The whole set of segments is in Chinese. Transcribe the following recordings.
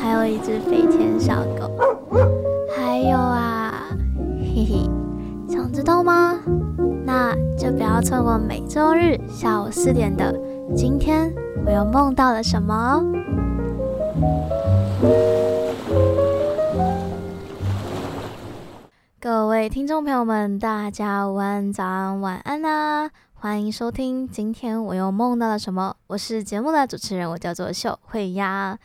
还有一只飞天小狗。还有啊，嘿嘿，想知道吗？那就不要错过每周日下午四点的《今天我又梦到了什么》哦。各位听众朋友们，大家午安、早安、晚安啊！欢迎收听《今天我又梦到了什么》，我是节目的主持人，我叫做秀慧呀。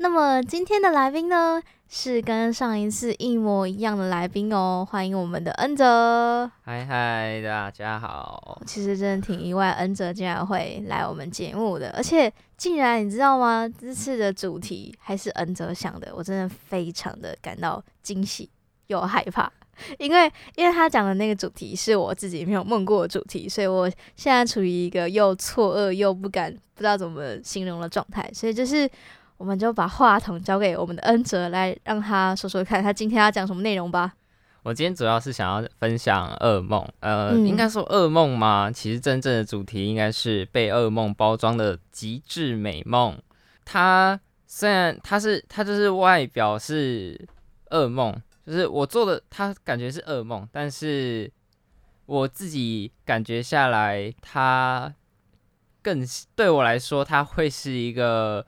那么今天的来宾呢，是跟上一次一模一样的来宾哦，欢迎我们的恩泽。嗨嗨，大家好。其实真的挺意外，恩泽竟然会来我们节目的，而且竟然你知道吗？这次的主题还是恩泽想的，我真的非常的感到惊喜又害怕，因为因为他讲的那个主题是我自己没有梦过的主题，所以我现在处于一个又错愕又不敢不知道怎么形容的状态，所以就是。我们就把话筒交给我们的恩泽来，让他说说看，他今天要讲什么内容吧。我今天主要是想要分享噩梦，呃，嗯、应该说噩梦吗？其实真正的主题应该是被噩梦包装的极致美梦。它虽然它是它就是外表是噩梦，就是我做的，它感觉是噩梦，但是我自己感觉下来，它更对我来说，它会是一个。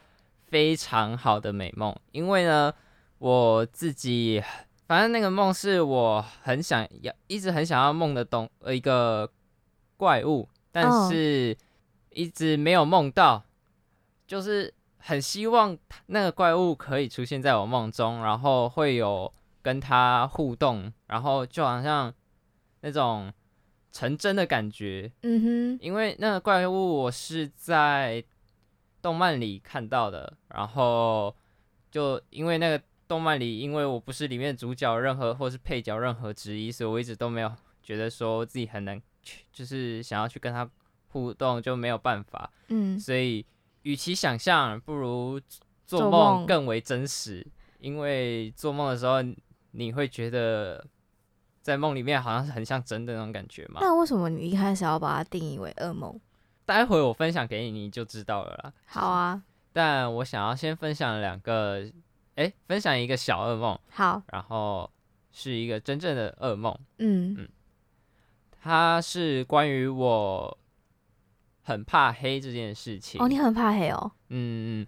非常好的美梦，因为呢，我自己反正那个梦是我很想要，一直很想要梦的东呃一个怪物，但是一直没有梦到，oh. 就是很希望那个怪物可以出现在我梦中，然后会有跟他互动，然后就好像那种成真的感觉，嗯哼、mm，hmm. 因为那个怪物我是在。动漫里看到的，然后就因为那个动漫里，因为我不是里面主角任何或是配角任何之一，所以我一直都没有觉得说自己很难去，就是想要去跟他互动就没有办法。嗯，所以与其想象，不如做梦更为真实，因为做梦的时候你会觉得在梦里面好像是很像真的那种感觉嘛。那为什么你一开始要把它定义为噩梦？待会我分享给你，你就知道了啦。好啊，但我想要先分享两个，哎、欸，分享一个小噩梦。好，然后是一个真正的噩梦。嗯嗯，它是关于我很怕黑这件事情。哦，你很怕黑哦？嗯嗯，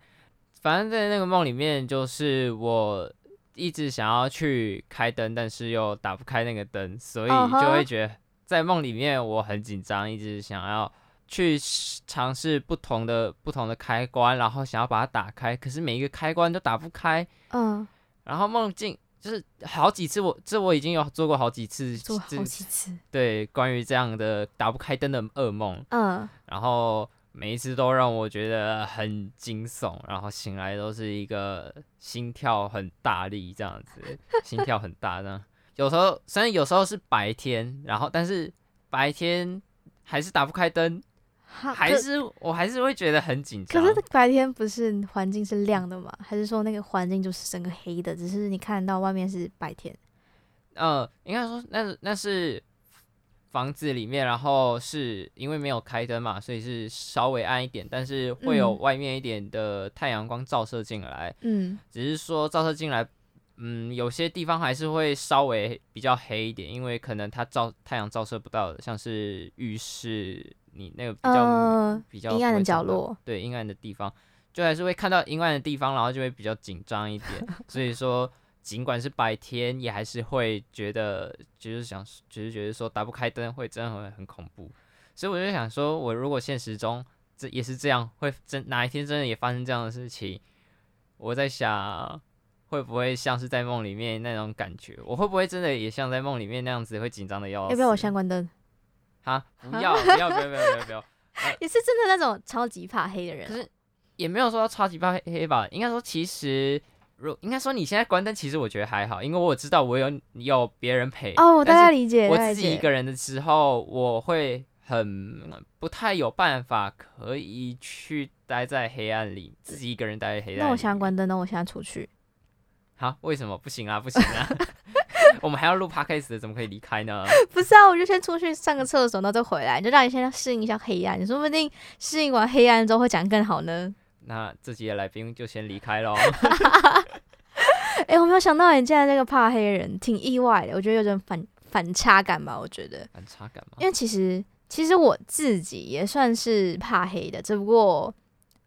反正在那个梦里面，就是我一直想要去开灯，但是又打不开那个灯，所以就会觉得在梦里面我很紧张，一直想要。去尝试不同的不同的开关，然后想要把它打开，可是每一个开关都打不开。嗯，然后梦境就是好几次我，我这我已经有做过好几次，做好几次。对，关于这样的打不开灯的噩梦。嗯，然后每一次都让我觉得很惊悚，然后醒来都是一个心跳很大力这样子，心跳很大这样。有时候虽然有时候是白天，然后但是白天还是打不开灯。还是我还是会觉得很紧张。可是白天不是环境是亮的吗？还是说那个环境就是整个黑的，只是你看到外面是白天？呃，应该说那那是房子里面，然后是因为没有开灯嘛，所以是稍微暗一点，但是会有外面一点的太阳光照射进来。嗯，只是说照射进来，嗯，有些地方还是会稍微比较黑一点，因为可能它照太阳照射不到的，像是浴室。你那个比较、呃、比较阴暗的角落，对，阴暗的地方，就还是会看到阴暗的地方，然后就会比较紧张一点。所以说，尽管是白天，也还是会觉得，就是想，就是觉得说打不开灯会真的会很恐怖。所以我就想说，我如果现实中这也是这样，会真哪一天真的也发生这样的事情，我在想，会不会像是在梦里面那种感觉？我会不会真的也像在梦里面那样子会紧张的要死？要不要我先关灯？哈，不要不要不要不要不要不要！你 是真的那种超级怕黑的人？可是也没有说超级怕黑吧？应该说，其实如应该说你现在关灯，其实我觉得还好，因为我知道我有有别人陪。哦，我大概理解。我自己一个人的时候，我会很不太有办法可以去待在黑暗里，自己一个人待在黑暗里。那我现在关灯，那我现在出去。好，为什么不行啊？不行啊！我们还要录 podcast 的，怎么可以离开呢？不是啊，我就先出去上个厕所，然后再回来，就让你先适应一下黑暗。你说不定适应完黑暗之后会讲更好呢。那这集的来宾就先离开喽。哎、欸，我没有想到你竟然这个怕黑人，挺意外的。我觉得有点反反差感吧。我觉得反差感吗？因为其实其实我自己也算是怕黑的，只不过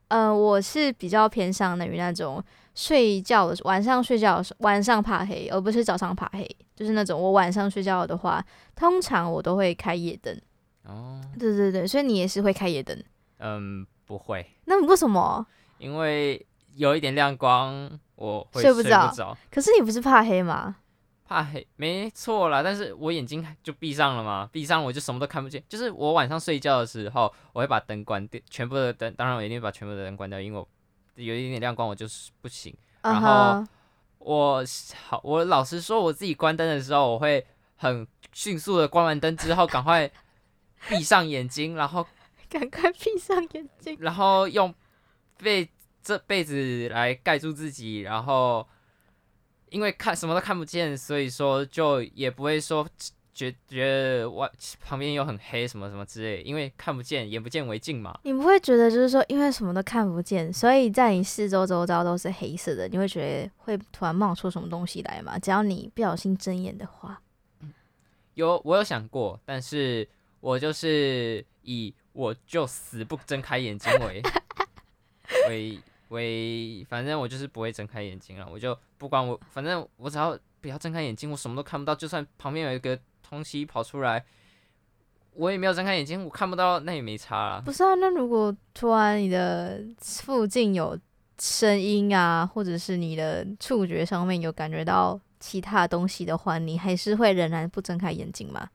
呃，我是比较偏向于那种睡觉的晚上睡觉的时候晚上怕黑，而不是早上怕黑。就是那种我晚上睡觉的话，通常我都会开夜灯。哦，对对对，所以你也是会开夜灯？嗯。不会，那为什么？因为有一点亮光，我会睡不着。可是你不是怕黑吗？怕黑，没错啦。但是我眼睛就闭上了嘛，闭上我就什么都看不见。就是我晚上睡觉的时候，我会把灯关掉，全部的灯。当然，我一定把全部的灯关掉，因为我有一点点亮光，我就是不行。然后我好，我老实说，我自己关灯的时候，我会很迅速的关完灯之后，赶快闭上眼睛，然后。赶快闭上眼睛，然后用被这被子来盖住自己，然后因为看什么都看不见，所以说就也不会说觉觉得外旁边又很黑什么什么之类，因为看不见，眼不见为净嘛。你不会觉得就是说，因为什么都看不见，所以在你四周周遭都是黑色的，你会觉得会突然冒出什么东西来吗？只要你不小心睁眼的话，有我有想过，但是我就是以。我就死不睁开眼睛为 为为，反正我就是不会睁开眼睛了。我就不管我，反正我只要不要睁开眼睛，我什么都看不到。就算旁边有一个东西跑出来，我也没有睁开眼睛，我看不到，那也没差啦。不是啊，那如果突然你的附近有声音啊，或者是你的触觉上面有感觉到其他东西的话，你还是会仍然不睁开眼睛吗？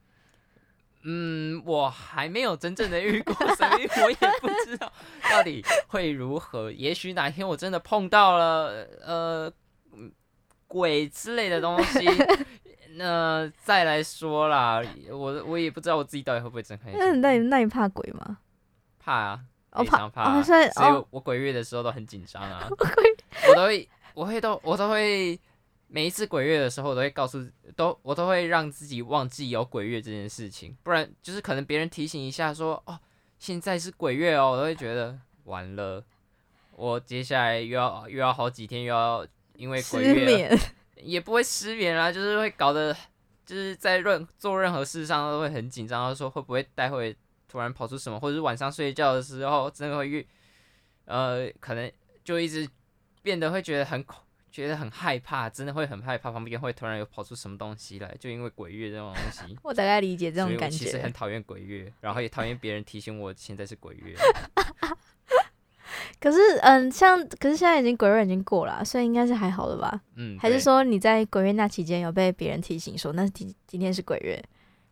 嗯，我还没有真正的遇过，所以我也不知道到底会如何。也许哪天我真的碰到了呃鬼之类的东西，那再来说啦。我我也不知道我自己到底会不会睁开眼睛。那那你那你怕鬼吗？怕啊，非常怕啊。哦，所以所以我鬼月的时候都很紧张啊。我都会，我会都我都会。每一次鬼月的时候，我都会告诉都我都会让自己忘记有鬼月这件事情，不然就是可能别人提醒一下说哦，现在是鬼月哦，我都会觉得完了，我接下来又要又要好几天又要因为鬼月也不会失眠啦，就是会搞得就是在任做任何事上都会很紧张，说会不会待会突然跑出什么，或者是晚上睡觉的时候真的会越呃可能就一直变得会觉得很恐。觉得很害怕，真的会很害怕，旁边会突然有跑出什么东西来，就因为鬼月这种东西。我大概理解这种感觉。其实很 讨厌鬼月，然后也讨厌别人提醒我现在是鬼月。可是，嗯，像可是现在已经鬼月已经过了，所以应该是还好了吧？嗯。还是说你在鬼月那期间有被别人提醒说那今今天是鬼月？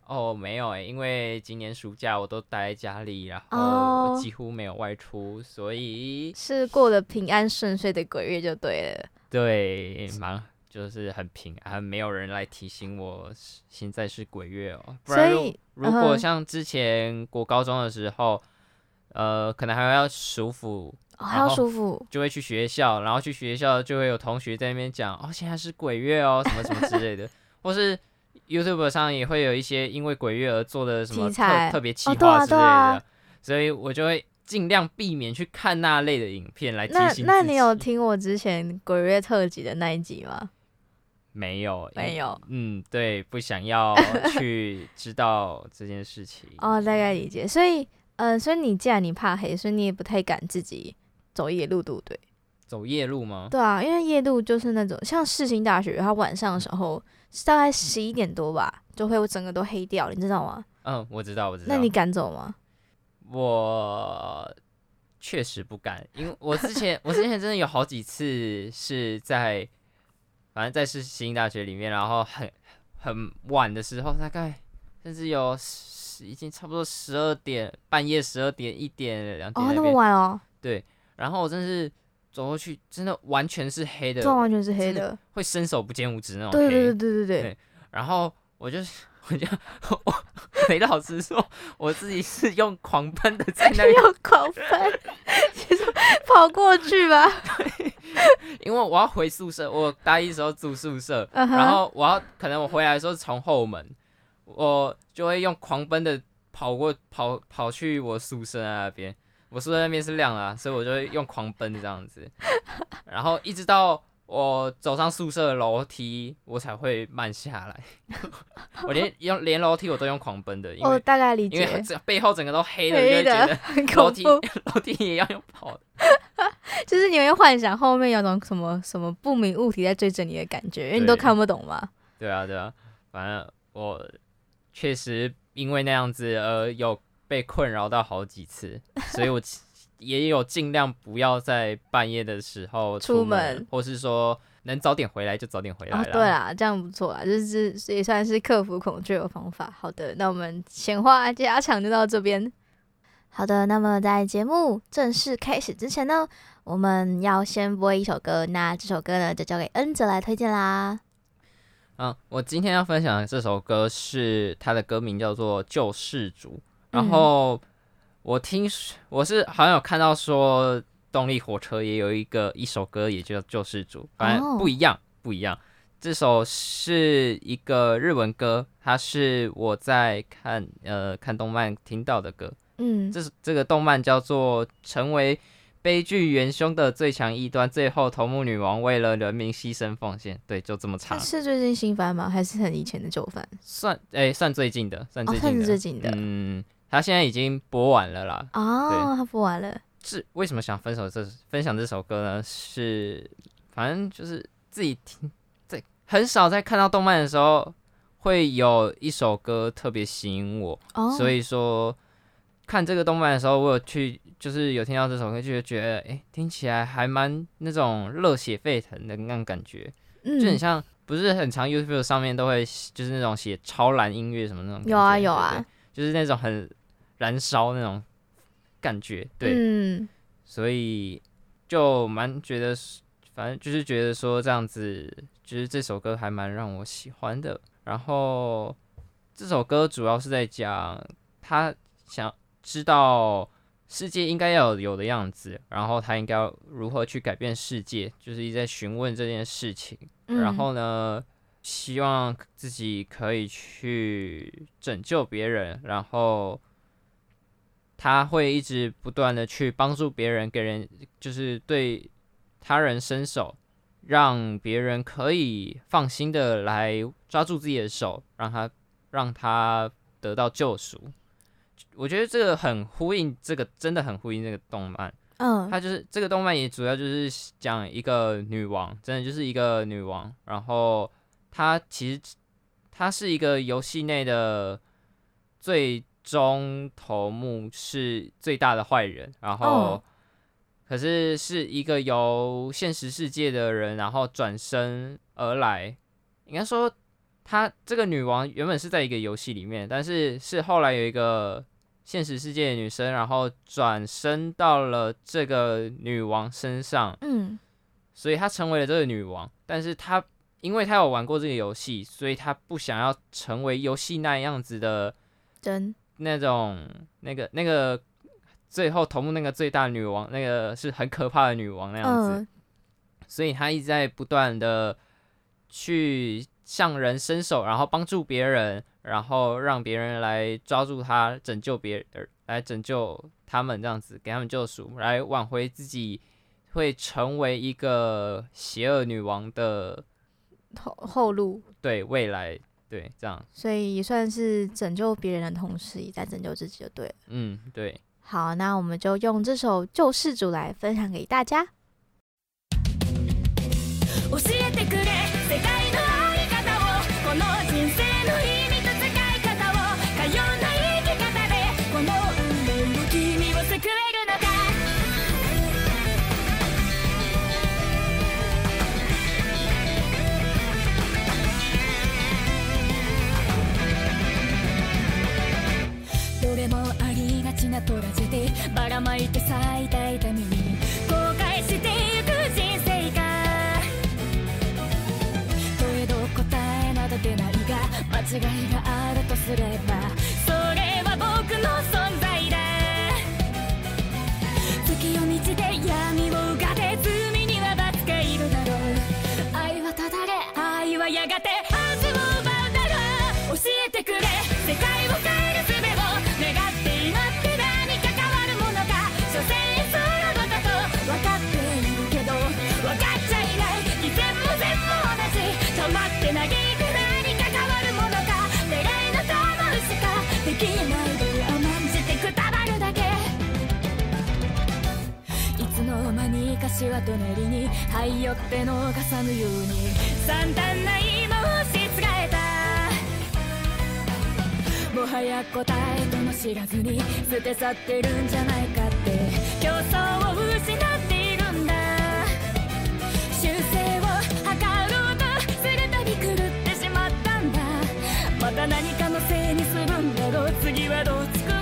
哦，没有诶、欸，因为今年暑假我都待在家里，然后我几乎没有外出，哦、所以是过得平安顺遂的鬼月就对了。对，蛮就是很平安，没有人来提醒我现在是鬼月哦。不然如，如果像之前过高中的时候，呃，可能还要舒服，还要舒服，就会去学校，然后去学校就会有同学在那边讲哦，现在是鬼月哦，什么什么之类的，或是 YouTube 上也会有一些因为鬼月而做的什么特特别企划之类的，哦啊啊、所以我就会。尽量避免去看那类的影片来提醒。那那你有听我之前鬼月特辑的那一集吗？没有，没有。嗯，对，不想要 去知道这件事情。哦，大概理解。所以，嗯、呃，所以你既然你怕黑，所以你也不太敢自己走夜路，对不对？走夜路吗？对啊，因为夜路就是那种像世新大学，它晚上的时候大概十一点多吧，就会整个都黑掉，你知道吗？嗯，我知道，我知道。那你敢走吗？我确实不敢，因为我之前我之前真的有好几次是在，反正在世新大学里面，然后很很晚的时候，大概甚至有十已经差不多十二点，半夜十二点一点两点。哦，那么晚哦。对，然后我真是走过去，真的完全是黑的，这完全是黑的，会伸手不见五指那种。对对对对对对。对然后我就我就我没老师说，我自己是用狂奔的在那 里用狂奔，其实跑过去吧。对，因为我要回宿舍，我大一时候住宿舍，uh huh. 然后我要可能我回来的时候从后门，我就会用狂奔的跑过跑跑去我宿舍那边。我宿舍那边是亮啊，所以我就会用狂奔这样子，然后一直到我走上宿舍的楼梯，我才会慢下来。我连用连楼梯我都用狂奔的，因为、哦、大概理解，因为这背后整个都黑的，黑的就觉得楼梯 楼梯也要用跑的，就是你会幻想后面有种什么什么不明物体在追着你的感觉，因为你都看不懂嘛。对啊，对啊，反正我确实因为那样子而有。被困扰到好几次，所以我 也有尽量不要在半夜的时候出门，或是说能早点回来就早点回来。哦，对啊，这样不错啊，就是也算是克服恐惧的方法。好的，那我们闲话家常就到这边。好的，那么在节目正式开始之前呢，我们要先播一首歌，那这首歌呢就交给恩泽来推荐啦。嗯，我今天要分享的这首歌是它的歌名叫做《救世主》。然后我听我是好像有看到说动力火车也有一个一首歌也叫《救世主》，反正不一样不一样。这首是一个日文歌，它是我在看呃看动漫听到的歌。嗯，这是这个动漫叫做《成为悲剧元凶的最强异端》，最后头目女王为了人民牺牲奉献。对，就这么长。是最近新番吗？还是很以前的旧番？算诶，算最近的，算最近的。哦，算是最近的。嗯。他现在已经播完了啦。哦，他播完了。是为什么想分手这分享这首歌呢？是反正就是自己听，在很少在看到动漫的时候，会有一首歌特别吸引我。哦。所以说看这个动漫的时候，我有去就是有听到这首歌，就觉得哎、欸，听起来还蛮那种热血沸腾的那种感觉。嗯。就很像，不是很常 YouTube 上面都会就是那种写超蓝音乐什么那种。有啊有啊。就是那种很。燃烧那种感觉，对，嗯、所以就蛮觉得，反正就是觉得说这样子，就是这首歌还蛮让我喜欢的。然后这首歌主要是在讲他想知道世界应该要有的样子，然后他应该要如何去改变世界，就是一直在询问这件事情。嗯、然后呢，希望自己可以去拯救别人，然后。他会一直不断的去帮助别人，给人就是对他人伸手，让别人可以放心的来抓住自己的手，让他让他得到救赎。我觉得这个很呼应，这个真的很呼应这个动漫。嗯，它就是这个动漫也主要就是讲一个女王，真的就是一个女王。然后她其实她是一个游戏内的最。终头目是最大的坏人，然后可是是一个由现实世界的人，然后转身而来。应该说，她这个女王原本是在一个游戏里面，但是是后来有一个现实世界的女生，然后转身到了这个女王身上。嗯，所以她成为了这个女王，但是她因为她有玩过这个游戏，所以她不想要成为游戏那样子的人。那种那个那个最后头目那个最大女王，那个是很可怕的女王那样子，嗯、所以她一直在不断的去向人伸手，然后帮助别人，然后让别人来抓住他，拯救别人，来拯救他们这样子，给他们救赎，来挽回自己会成为一个邪恶女王的后后路，对未来。对，这样，所以也算是拯救别人的同时，也在拯救自己，就对了。嗯，对。好，那我们就用这首《救世主》来分享给大家。もありがちなトラジェディばらまいて咲いた痛みに後悔してゆく人生がとえ答えなど出ないが間違いがあるとすればそれは僕の存在だ月夜道で闇を间にかしわと练りにはいよって逃さぬように。散々な今をしつがえた。もはや答えとも知らずに舍て去ってるんじゃないかって。竞争を失っているんだ。修正を図ろうとするたび狂ってしまったんだ。また何かのせいにするんだろう。次はどう作ろ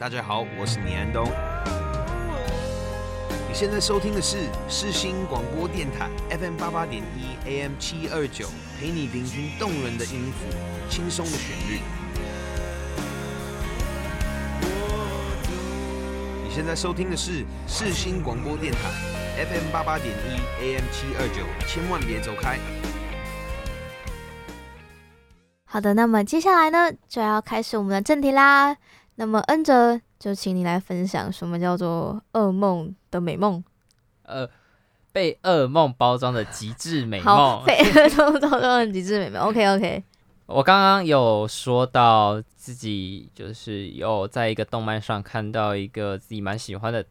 大家好，我是倪安东。你现在收听的是世新广播电台 FM 八八点一 AM 七二九，陪你聆听动人的音符，轻松的旋律。你现在收听的是世新广播电台 FM 八八点一 AM 七二九，千万别走开。好的，那么接下来呢，就要开始我们的正题啦。那么恩哲，就请你来分享什么叫做噩梦的美梦？呃，被噩梦包装的极致美梦。好，被 噩梦包装的极致美梦。OK OK。我刚刚有说到自己就是有在一个动漫上看到一个自己蛮喜欢的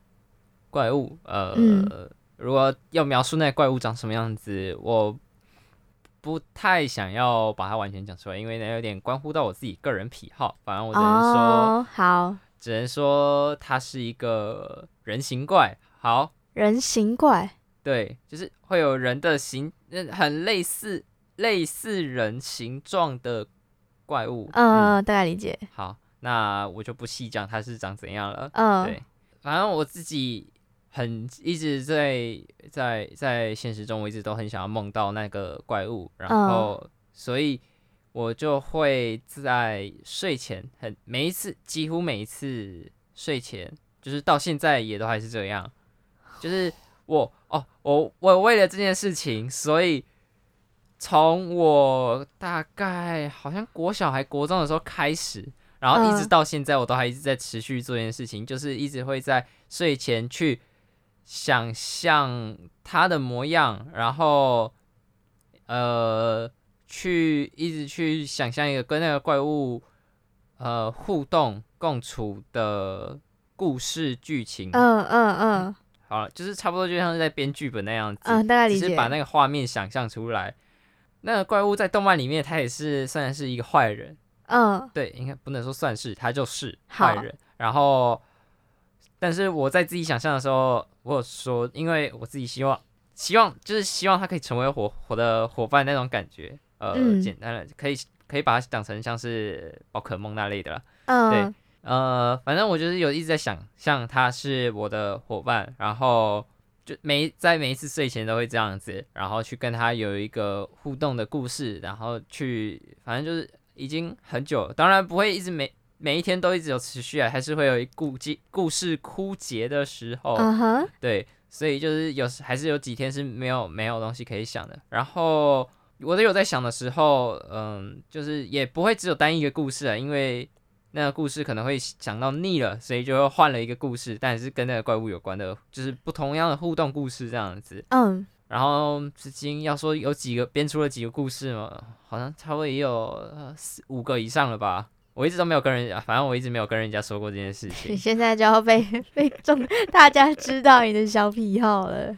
怪物。呃，嗯、如果要描述那个怪物长什么样子，我不太想要把它完全讲出来，因为呢有点关乎到我自己个人癖好。反正我只能说，哦、好，只能说它是一个人形怪。好，人形怪，对，就是会有人的形，很类似类似人形状的怪物。嗯，嗯大概理解。好，那我就不细讲它是长怎样了。嗯，对，反正我自己。很一直在在在现实中，我一直都很想要梦到那个怪物，然后、嗯、所以我就会在睡前很每一次，几乎每一次睡前，就是到现在也都还是这样，就是我哦，我我为了这件事情，所以从我大概好像国小还国中的时候开始，然后一直到现在，我都还一直在持续做这件事情，嗯、就是一直会在睡前去。想象他的模样，然后呃，去一直去想象一个跟那个怪物呃互动共处的故事剧情。嗯嗯嗯。好了，就是差不多就像是在编剧本那样子。嗯，大概理解。只是把那个画面想象出来。那个怪物在动漫里面，他也是算是一个坏人。嗯，对，应该不能说算是，他就是坏人。然后。但是我在自己想象的时候，我有说，因为我自己希望，希望就是希望他可以成为我我的伙伴那种感觉。呃，嗯、简单的可以可以把它讲成像是宝可梦那类的了。嗯，对，呃，反正我就是有一直在想象他是我的伙伴，然后就每在每一次睡前都会这样子，然后去跟他有一个互动的故事，然后去，反正就是已经很久，当然不会一直每每一天都一直有持续啊，还是会有一故故故事枯竭的时候。嗯哼，对，所以就是有还是有几天是没有没有东西可以想的，然后。我都有在想的时候，嗯，就是也不会只有单一个故事啊，因为那个故事可能会想到腻了，所以就又换了一个故事，但是跟那个怪物有关的，就是不同样的互动故事这样子。嗯，然后至今要说有几个编出了几个故事嘛，好像差不多也有四五个以上了吧。我一直都没有跟人家，反正我一直没有跟人家说过这件事情。你现在就要被被众大家知道你的小癖好了。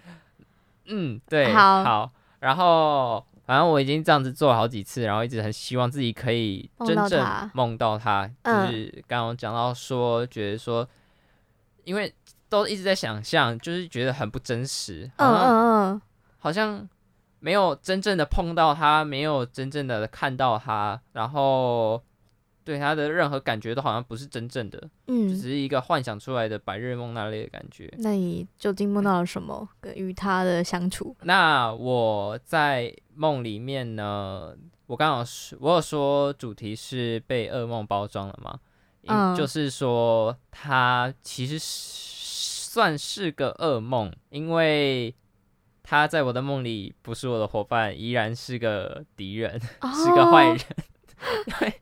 嗯，对，好，好，然后。反正我已经这样子做了好几次，然后一直很希望自己可以真正梦到他。就是刚刚讲到说，觉得说，因为都一直在想象，就是觉得很不真实。嗯嗯嗯，好像没有真正的碰到他，没有真正的看到他，然后。对他的任何感觉都好像不是真正的，嗯，只是一个幻想出来的白日梦那类的感觉。那你究竟梦到了什么？跟与他的相处？那我在梦里面呢？我刚好说，我有说主题是被噩梦包装了吗？嗯，就是说他其实算是个噩梦，因为他在我的梦里不是我的伙伴，依然是个敌人，哦、是个坏人。对，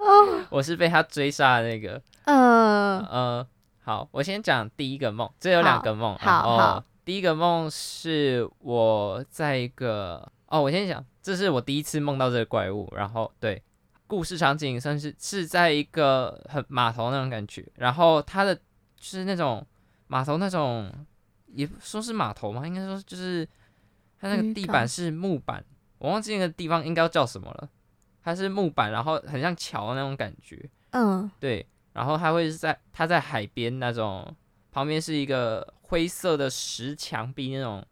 我是被他追杀的那个。嗯呃，好，我先讲第一个梦，这有两个梦。好，好，第一个梦是我在一个哦，我先讲，这是我第一次梦到这个怪物。然后，对，故事场景算是是在一个很码头那种感觉。然后它的就是那种码头那种，也说是码头嘛，应该说就是它那个地板是木板，我忘记那个地方应该叫什么了。它是木板，然后很像桥的那种感觉。嗯，对。然后它会是在它在海边那种，旁边是一个灰色的石墙壁那种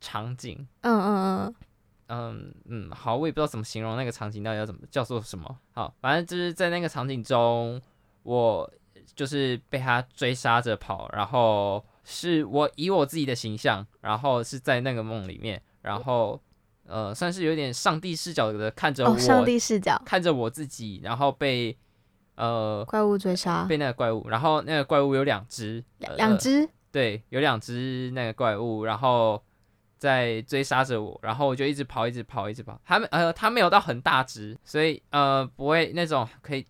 场景。嗯嗯嗯嗯嗯，好，我也不知道怎么形容那个场景到底要怎么叫做什么。好，反正就是在那个场景中，我就是被他追杀着跑，然后是我以我自己的形象，然后是在那个梦里面，然后。呃，算是有点上帝视角的看着我，哦，上帝视角看着我自己，然后被呃怪物追杀，被那个怪物，然后那个怪物有两只，两只，呃，对，有两只那个怪物，然后在追杀着我，然后我就一直跑，一直跑，一直跑。他们呃，他没有到很大只，所以呃，不会那种可以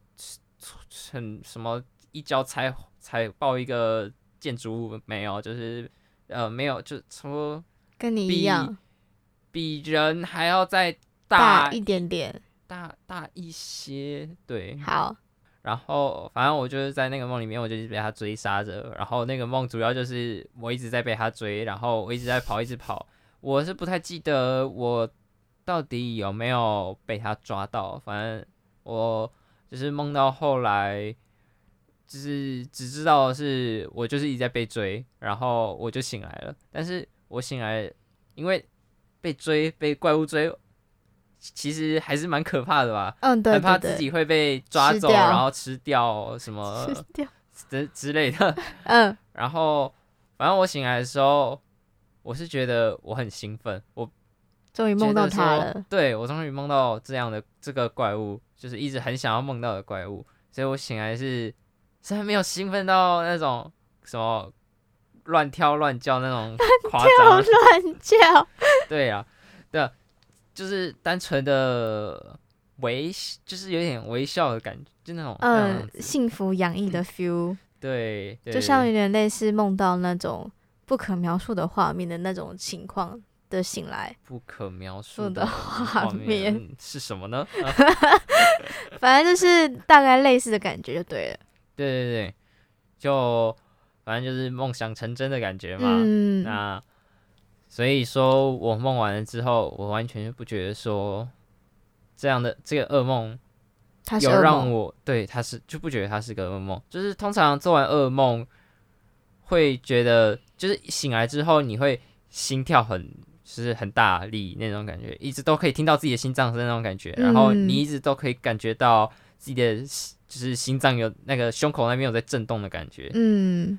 很什么一脚踩踩爆一个建筑物，没有，就是呃，没有，就说跟你一样。比人还要再大，大一点点，大大一些，对。好，然后反正我就是在那个梦里面，我就一直被他追杀着。然后那个梦主要就是我一直在被他追，然后我一直在跑，一直跑。我是不太记得我到底有没有被他抓到，反正我就是梦到后来，就是只知道是我就是一直在被追，然后我就醒来了。但是我醒来，因为。被追，被怪物追，其实还是蛮可怕的吧？嗯，对，对，对，很怕自己会被抓走，然后吃掉什么 之 之类的。嗯，然后反正我醒来的时候，我是觉得我很兴奋，我终于梦到他了。对，我终于梦到这样的这个怪物，就是一直很想要梦到的怪物，所以我醒来是虽然没有兴奋到那种什么。乱跳乱叫那种 夸张，乱跳乱叫，对啊，对啊，就是单纯的微，就是有点微笑的感觉，就那种嗯，幸福洋溢的 feel，对，对，就像有点类似梦到那种不可描述的画面的那种情况的醒来，不可描述的画面是什么呢？反正就是大概类似的感觉就对了，对对对，就。反正就是梦想成真的感觉嘛。嗯、那所以说我梦完了之后，我完全就不觉得说这样的这个噩梦，有让我对他是就不觉得他是个噩梦。就是通常做完噩梦会觉得，就是醒来之后你会心跳很，就是很大力那种感觉，一直都可以听到自己的心脏声那种感觉，然后你一直都可以感觉到自己的就是心脏有那个胸口那边有在震动的感觉。嗯，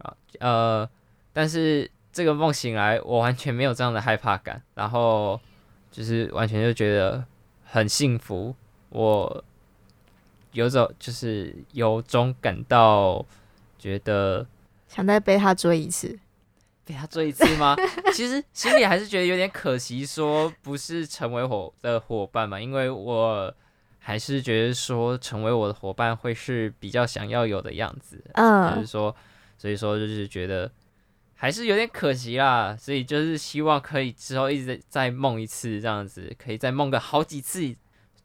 啊，呃，但是这个梦醒来，我完全没有这样的害怕感，然后就是完全就觉得很幸福，我有种就是由衷感到觉得。想再被他追一次，被他追一次吗？其实心里还是觉得有点可惜，说不是成为我的伙伴嘛，因为我还是觉得说成为我的伙伴会是比较想要有的样子，嗯，就是说，所以说就是觉得还是有点可惜啦，所以就是希望可以之后一直再梦一次这样子，可以再梦个好几次，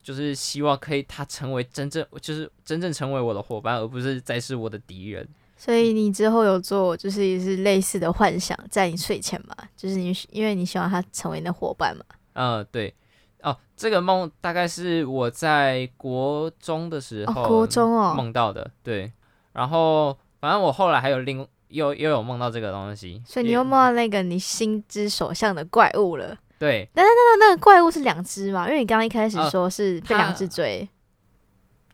就是希望可以他成为真正就是真正成为我的伙伴，而不是再是我的敌人。所以你之后有做，就是也是类似的幻想，在你睡前嘛，就是你因为你希望他成为你的伙伴嘛。嗯，对。哦，这个梦大概是我在国中的时候，国中哦梦到的。对。然后反正我后来还有另又又有梦到这个东西，所以你又梦到那个你心之所向的怪物了。对。但是那个那个怪物是两只嘛？因为你刚刚一开始说是被两只追，呃、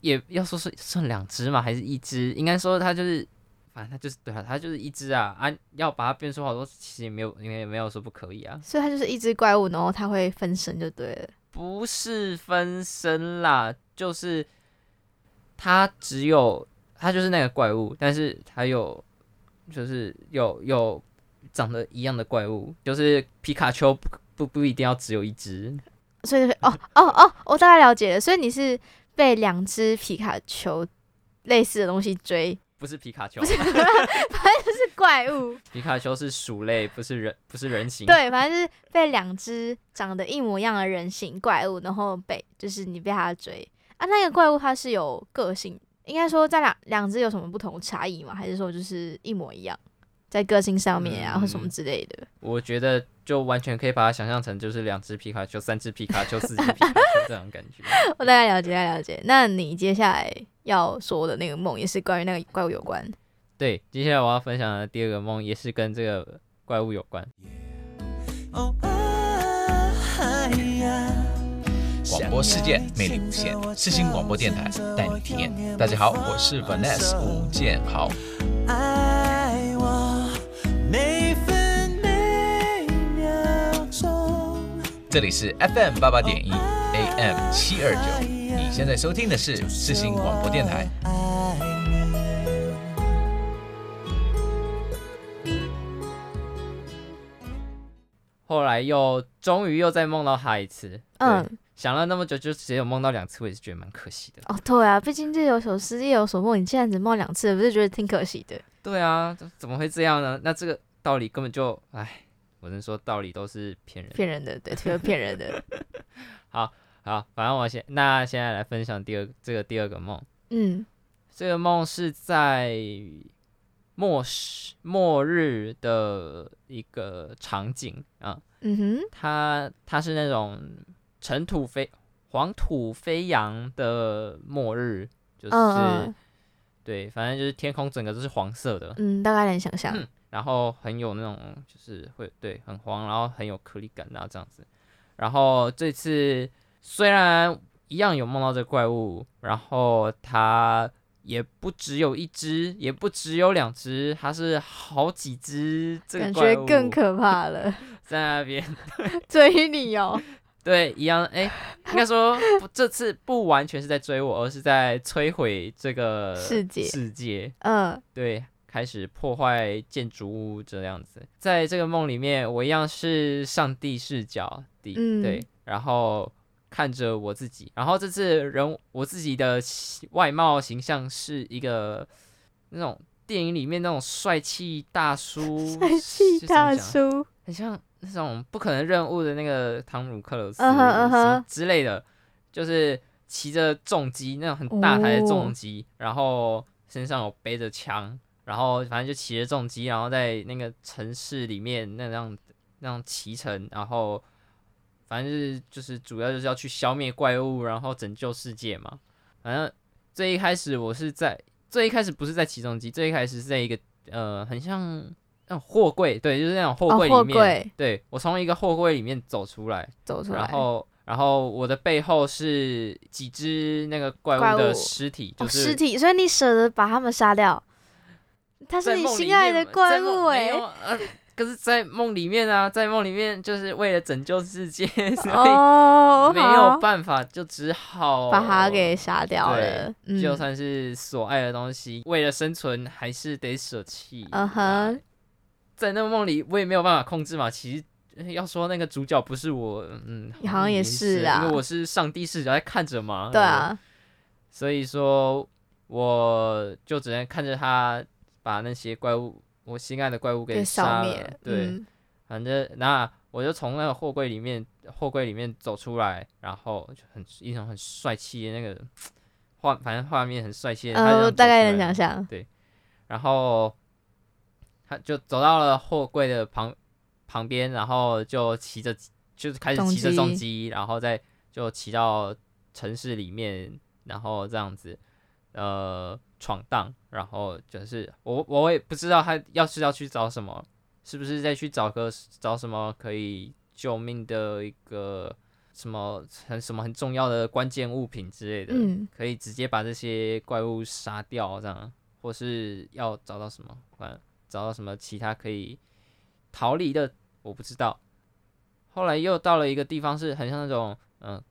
也要说是算两只嘛，还是一只？应该说它就是。反正它就是对啊，它就是一只啊啊！要把它变出好多，其实也没有，因为也没有说不可以啊。所以它就是一只怪物，然后它会分身就对了。不是分身啦，就是它只有它就是那个怪物，但是它有就是有有长得一样的怪物，就是皮卡丘不不不一定要只有一只。所以哦哦哦，我大概了解了。所以你是被两只皮卡丘类似的东西追。不是皮卡丘，不是，反正就是怪物。皮卡丘是鼠类，不是人，不是人形。对，反正就是被两只长得一模一样的人形怪物，然后被就是你被它追啊。那个怪物它是有个性，应该说在两两只有什么不同差异吗？还是说就是一模一样，在个性上面啊，或什么之类的？我觉得就完全可以把它想象成就是两只皮卡丘、三只皮卡丘、四只皮卡丘这种感觉。我大概了解，大概了解。那你接下来？要说的那个梦也是关于那个怪物有关。对，接下来我要分享的第二个梦也是跟这个怪物有关。广播世界魅力无限，世新广播电台带你体验。大家好，我是 Vanessa 吴建豪。爱我每分每秒钟。这里是 FM 八八点一，AM 七二九。现在收听的是世新广播电台。后来又终于又再梦到他一次，嗯，想了那么久，就只有梦到两次，我也是觉得蛮可惜的。哦，对啊，毕竟日有所思，夜有所梦，你竟然只梦两次，不是觉得挺可惜的？对啊，怎么会这样呢？那这个道理根本就，哎，我能说道理都是骗人，骗人的，对，就是骗人的。好。好，反正我先，那现在来分享第二这个第二个梦。嗯，这个梦是在末世末日的一个场景啊。嗯哼，它它是那种尘土飞黄土飞扬的末日，就是、嗯、对，反正就是天空整个都是黄色的。嗯，大概能想象、嗯。然后很有那种就是会对很黄，然后很有颗粒感啊这样子。然后这次。虽然一样有梦到这怪物，然后它也不只有一只，也不只有两只，它是好几只。感觉更可怕了，在那边 追你哦。对，一样。哎，应该说这次不完全是在追我，而是在摧毁这个世界。世界，嗯，对，开始破坏建筑物这样子。在这个梦里面，我一样是上帝视角的，嗯、对，然后。看着我自己，然后这次人我自己的外貌形象是一个那种电影里面那种帅气大叔，帅气大叔，很像那种不可能任务的那个汤姆克鲁斯之类的，就是骑着重机那种很大台的重机，然后身上有背着枪，然后反正就骑着重机，然后在那个城市里面那样那样骑乘，然后。反正就是就是主要就是要去消灭怪物，然后拯救世界嘛。反正最一开始我是在最一开始不是在起重机，最一开始是在一个呃，很像那种货柜，对，就是那种货柜里面，对我从一个货柜里面走出来，走出来，然后然后我的背后是几只那个怪物的尸体，就是尸、哦、体，所以你舍得把他们杀掉？他是你心爱的怪物哎、欸。可是，在梦里面啊，在梦里面，就是为了拯救世界，所以没有办法，就只好把它给杀掉了。就算是所爱的东西，为了生存，还是得舍弃。嗯哼，在那个梦里，我也没有办法控制嘛。其实要说那个主角不是我，嗯，好像也是啊，因为我是上帝视角在看着嘛。对啊，所以说，我就只能看着他把那些怪物。我心爱的怪物给杀灭，对，嗯、反正那我就从那个货柜里面，货柜里面走出来，然后就很一种很帅气的那个画，反正画面很帅气。呃，我大概能想象。对，然后他就走到了货柜的旁旁边，然后就骑着，就是开始骑着重机，然后再就骑到城市里面，然后这样子，呃。闯荡，然后就是我我也不知道他要是要去找什么，是不是再去找个找什么可以救命的一个什么很什么很重要的关键物品之类的，嗯，可以直接把这些怪物杀掉这样，或是要找到什么，反正找到什么其他可以逃离的，我不知道。后来又到了一个地方，是很像那种嗯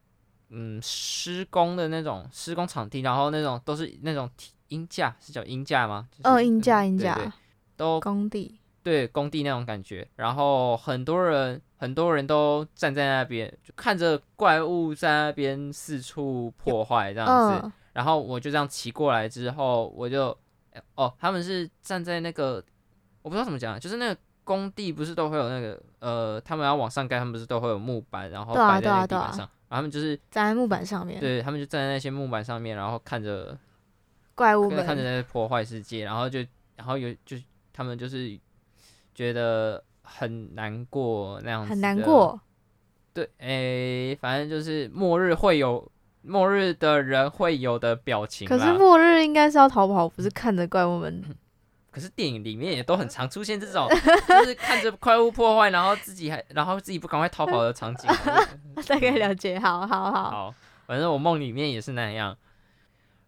嗯施工的那种施工场地，然后那种都是那种。鹰架是叫鹰架吗？哦，鹰架，鹰架，对对对，都工地，对工地那种感觉。然后很多人，很多人都站在那边，就看着怪物在那边四处破坏这样子。嗯、然后我就这样骑过来之后，我就，哦，他们是站在那个，我不知道怎么讲，就是那个工地不是都会有那个，呃，他们要往上盖，他们不是都会有木板，然后摆在那个地板上，然后他们就是站在木板上面，对他们就站在那些木板上面，然后看着。怪物看着在破坏世界，然后就，然后有就他们就是觉得很难过那样子，很难过。对，哎、欸，反正就是末日会有末日的人会有的表情。可是末日应该是要逃跑，不是看着怪物们。可是电影里面也都很常出现这种，就是看着怪物破坏，然后自己还然后自己不赶快逃跑的场景。大概了解，好好好。好，反正我梦里面也是那样，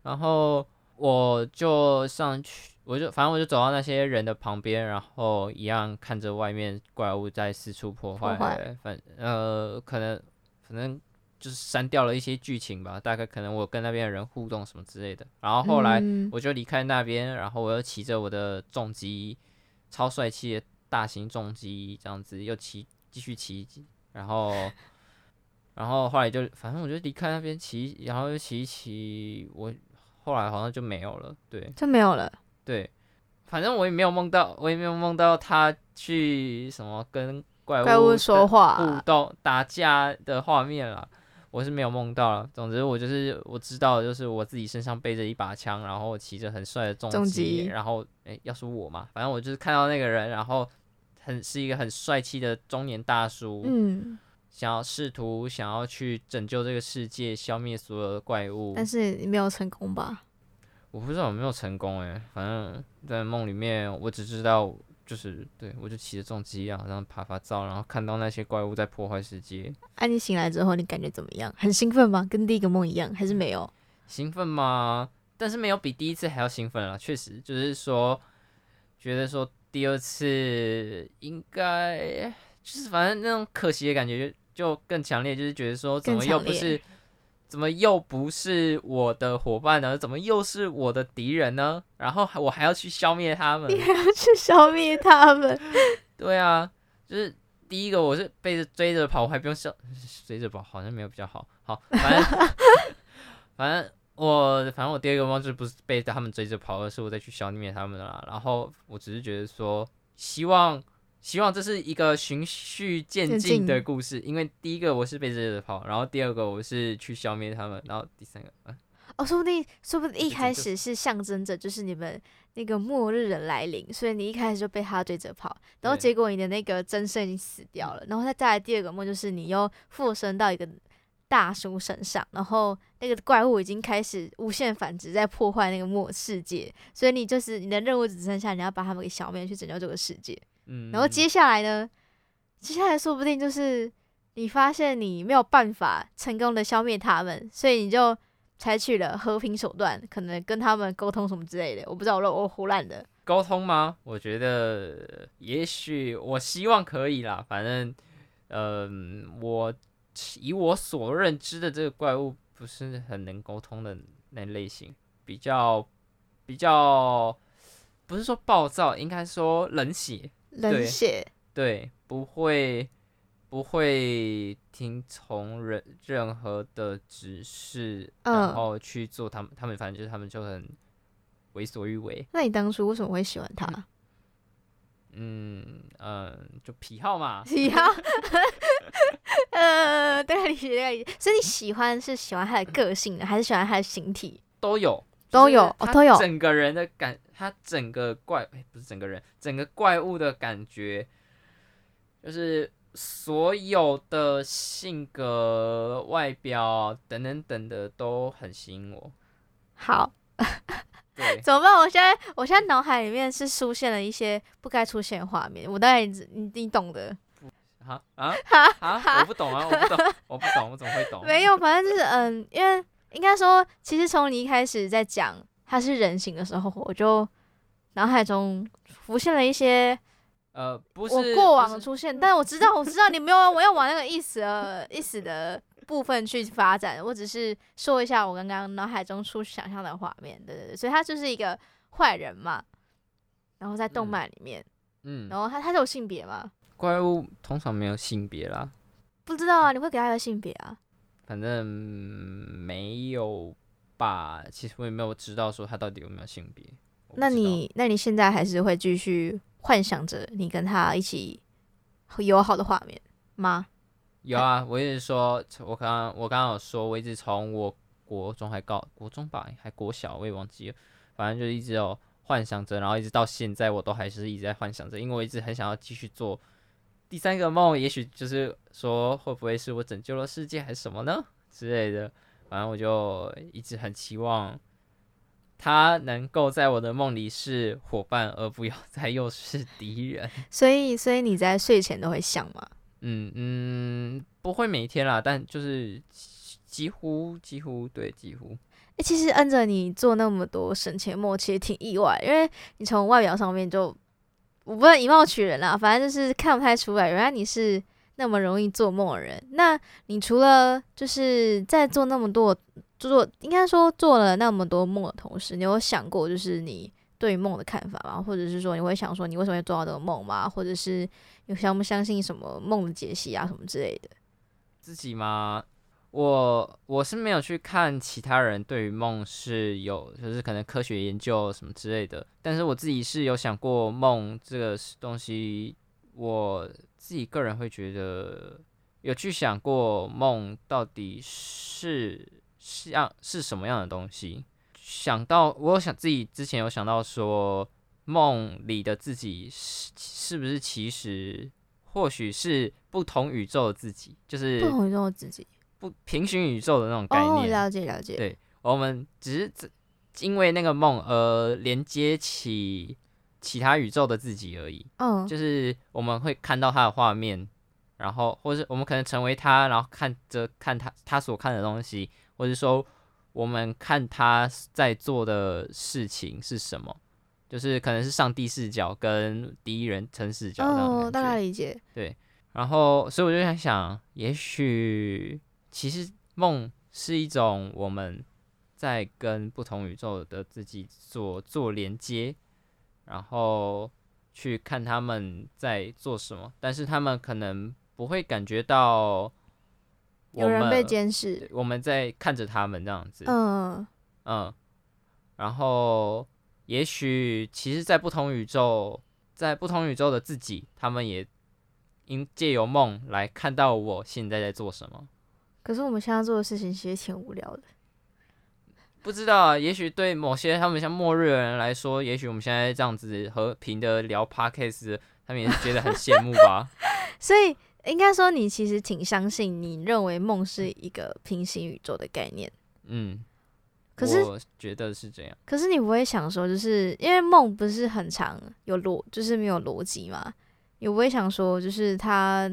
然后。我就上去，我就反正我就走到那些人的旁边，然后一样看着外面怪物在四处破坏。破坏。反呃，可能可能就是删掉了一些剧情吧，大概可能我跟那边的人互动什么之类的。然后后来我就离开那边，嗯、然后我又骑着我的重机，超帅气的大型重机，这样子又骑继续骑，然后 然后后来就反正我就离开那边骑，然后又骑一骑我。后来好像就没有了，对，就没有了，对，反正我也没有梦到，我也没有梦到他去什么跟怪物，怪物说话、互动、打架的画面了，我是没有梦到了。总之，我就是我知道，就是我自己身上背着一把枪，然后骑着很帅的重机，然后哎，要是我嘛，反正我就是看到那个人，然后很是一个很帅气的中年大叔，嗯。想要试图想要去拯救这个世界，消灭所有的怪物，但是你没有成功吧？我不知道有没有成功诶、欸，反正在梦里面，我只知道就是对我就骑着重机啊，然后爬爬照，然后看到那些怪物在破坏世界。哎、啊，你醒来之后你感觉怎么样？很兴奋吗？跟第一个梦一样，还是没有？兴奋吗？但是没有比第一次还要兴奋了。确实，就是说觉得说第二次应该就是反正那种可惜的感觉就。就更强烈，就是觉得说，怎么又不是，怎么又不是我的伙伴呢？怎么又是我的敌人呢？然后我还要去消灭他们，你还要去消灭他们？对啊，就是第一个我是被着追着跑，我还不用消追着跑，好像没有比较好。好，反正 反正我反正我第二个梦就不是被他们追着跑，而是我再去消灭他们啦。然后我只是觉得说，希望。希望这是一个循序渐进的故事，因为第一个我是被追着跑，然后第二个我是去消灭他们，然后第三个，啊、哦，说不定，说不定一开始是象征着就是你们那个末日的来临，所以你一开始就被他追着跑，然后结果你的那个真身已经死掉了，然后再再来第二个梦就是你又附身到一个大叔身上，然后那个怪物已经开始无限繁殖，在破坏那个末世界，所以你就是你的任务只剩下你要把他们给消灭，去拯救这个世界。嗯，然后接下来呢，接下来说不定就是你发现你没有办法成功的消灭他们，所以你就采取了和平手段，可能跟他们沟通什么之类的。我不知道，我我胡乱的沟通吗？我觉得也许我希望可以啦，反正。嗯、呃，我以我所认知的这个怪物不是很能沟通的那类型，比较比较不是说暴躁，应该说冷血，冷血，对，不会不会听从任任何的指示，嗯、然后去做他们，他们反正就是他们就很为所欲为。那你当初为什么会喜欢他？嗯嗯嗯，就癖好嘛，癖好，呃，大概理解，大概理解。所以你喜欢是喜欢他的个性呢，还是喜欢他的形体？都有，都有，哦，都有。整个人的感，他整个怪，欸，不是整个人，整个怪物的感觉，就是所有的性格、外表等等等的都很吸引我。好。对，怎么办？我现在，我现在脑海里面是出现了一些不该出现的画面。我大概你你懂的。啊 啊啊！我不懂啊，我不懂，我不懂，我怎么会懂？没有，反正就是嗯，因为应该说，其实从你一开始在讲他是人形的时候，我就脑海中浮现了一些呃，不是我过往的出现，但我知道，我知道你没有，我要往那个意思的意思的。部分去发展，我只是说一下我刚刚脑海中出想象的画面，对对对，所以他就是一个坏人嘛，然后在动漫里面，嗯，然后他他是有性别吗？怪物通常没有性别啦，不知道啊，你会给他一个性别啊？反正没有吧，其实我也没有知道说他到底有没有性别。那你那你现在还是会继续幻想着你跟他一起友好的画面吗？有啊，我一直说，我刚刚我刚刚有说，我一直从我国中还高国中吧，还国小，我也忘记了，反正就一直有幻想着，然后一直到现在，我都还是一直在幻想着，因为我一直很想要继续做第三个梦，也许就是说会不会是我拯救了世界还是什么呢之类的，反正我就一直很期望他能够在我的梦里是伙伴，而不要 再又是敌人。所以，所以你在睡前都会想吗？嗯嗯，不会每天啦，但就是几乎几乎对几乎。哎、欸，其实恩哲你做那么多省钱梦，其实挺意外，因为你从外表上面就我不能以貌取人啦，反正就是看不太出来，原来你是那么容易做梦的人。那你除了就是在做那么多做，应该说做了那么多梦的同时，你有想过就是你对梦的看法吗？或者是说你会想说你为什么会做到这个梦吗？或者是？有相不相信什么梦的解析啊，什么之类的？自己吗？我我是没有去看其他人对于梦是有，就是可能科学研究什么之类的。但是我自己是有想过梦这个东西，我自己个人会觉得有去想过梦到底是像是什么样的东西。想到我想自己之前有想到说。梦里的自己是是不是其实或许是不同宇宙的自己，就是不同宇宙的自己，不平行宇宙的那种概念。哦，了解了解。对，我们只是因为那个梦而连接起其他宇宙的自己而已。嗯，就是我们会看到他的画面，然后或是我们可能成为他，然后看着看他他所看的东西，或者说我们看他在做的事情是什么。就是可能是上帝视角跟第一人称视角哦，大概理解。对，然后所以我就在想，也许其实梦是一种我们在跟不同宇宙的自己做做连接，然后去看他们在做什么，但是他们可能不会感觉到有人被监视，我们在看着他们这样子。嗯嗯，然后。也许，其实，在不同宇宙，在不同宇宙的自己，他们也因借由梦来看到我现在在做什么。可是我们现在做的事情其实挺无聊的。不知道啊，也许对某些他们像末日的人来说，也许我们现在这样子和平的聊 podcast，他们也是觉得很羡慕吧。所以，应该说你其实挺相信，你认为梦是一个平行宇宙的概念。嗯，可是我觉得是这样。可是你不会想说，就是因为梦不是很长有逻，就是没有逻辑嘛？你不会想说，就是他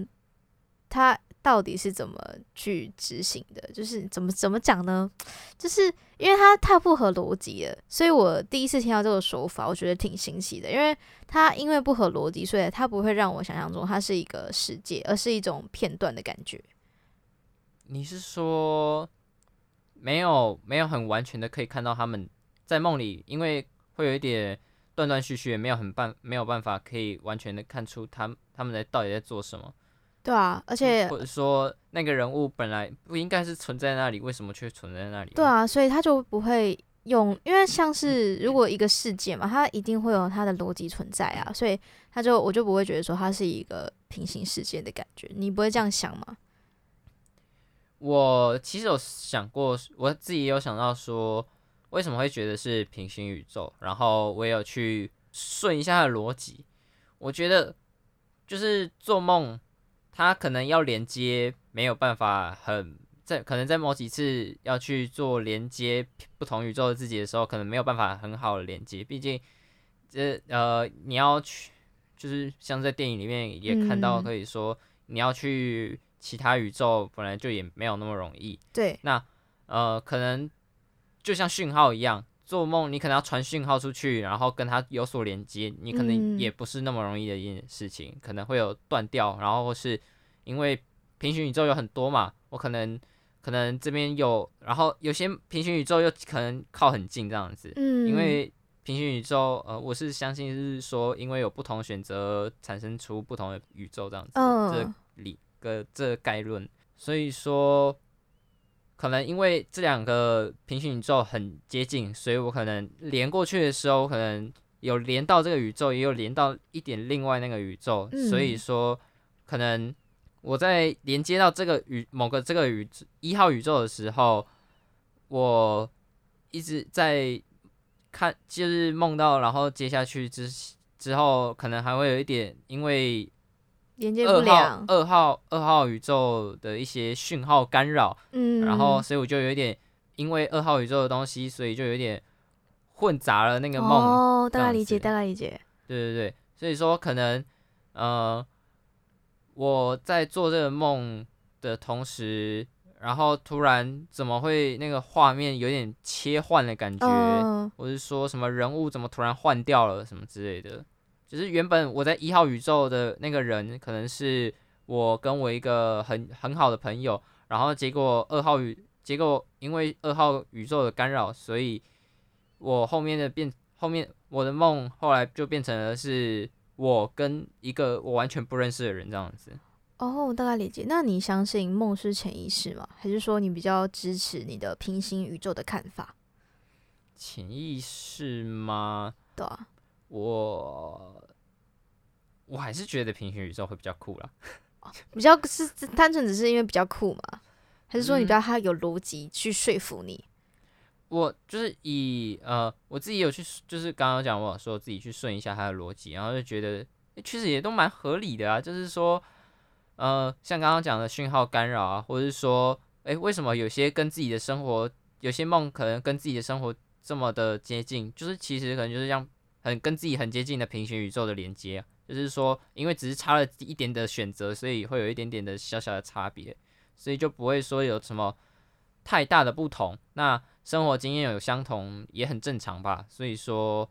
他。到底是怎么去执行的？就是怎么怎么讲呢？就是因为它太不合逻辑了，所以我第一次听到这个说法，我觉得挺新奇的。因为它因为不合逻辑，所以它不会让我想象中它是一个世界，而是一种片段的感觉。你是说没有没有很完全的可以看到他们在梦里，因为会有一点断断续续，没有很办没有办法可以完全的看出他他们在到底在做什么。对啊，而且或者说那个人物本来不应该是存在那里，为什么却存在那里？对啊，所以他就不会用，因为像是如果一个世界嘛，它一定会有它的逻辑存在啊，所以他就我就不会觉得说它是一个平行世界的感觉，你不会这样想吗？我其实有想过，我自己也有想到说为什么会觉得是平行宇宙，然后我也有去顺一下它的逻辑，我觉得就是做梦。他可能要连接，没有办法很在，可能在某几次要去做连接不同宇宙的自己的时候，可能没有办法很好的连接。毕竟，这呃，你要去，就是像在电影里面也看到，可以说你要去其他宇宙，本来就也没有那么容易。对，那呃，可能就像讯号一样。做梦，你可能要传讯号出去，然后跟他有所连接，你可能也不是那么容易的一件事情，嗯、可能会有断掉，然后或是因为平行宇宙有很多嘛，我可能可能这边有，然后有些平行宇宙又可能靠很近这样子，嗯，因为平行宇宙，呃，我是相信是说，因为有不同选择产生出不同的宇宙这样子，哦、这理个这概论，所以说。可能因为这两个平行宇宙很接近，所以我可能连过去的时候，可能有连到这个宇宙，也有连到一点另外那个宇宙。嗯、所以说，可能我在连接到这个宇某个这个宇一号宇宙的时候，我一直在看，就是梦到，然后接下去之之后，可能还会有一点因为。连接不了二号二号二号宇宙的一些讯号干扰，嗯，然后所以我就有点，因为二号宇宙的东西，所以就有点混杂了那个梦。哦，大概理解，大概理解。对对对，所以说可能，呃，我在做这个梦的同时，然后突然怎么会那个画面有点切换的感觉，哦、或是说什么人物怎么突然换掉了什么之类的。就是原本我在一号宇宙的那个人，可能是我跟我一个很很好的朋友，然后结果二号宇，结果因为二号宇宙的干扰，所以我后面的变后面我的梦后来就变成了是我跟一个我完全不认识的人这样子。哦，我大概理解。那你相信梦是潜意识吗？还是说你比较支持你的平行宇宙的看法？潜意识吗？对啊。我我还是觉得平行宇宙会比较酷啦，比较是单纯只是因为比较酷嘛？还是说你比较他有逻辑去说服你？嗯、我就是以呃我自己有去，就是刚刚讲我说自己去顺一下他的逻辑，然后就觉得其实也都蛮合理的啊。就是说呃像刚刚讲的讯号干扰啊，或者是说哎、欸、为什么有些跟自己的生活有些梦可能跟自己的生活这么的接近？就是其实可能就是这样。很跟自己很接近的平行宇宙的连接，就是说，因为只是差了一点的选择，所以会有一点点的小小的差别，所以就不会说有什么太大的不同。那生活经验有相同也很正常吧。所以说，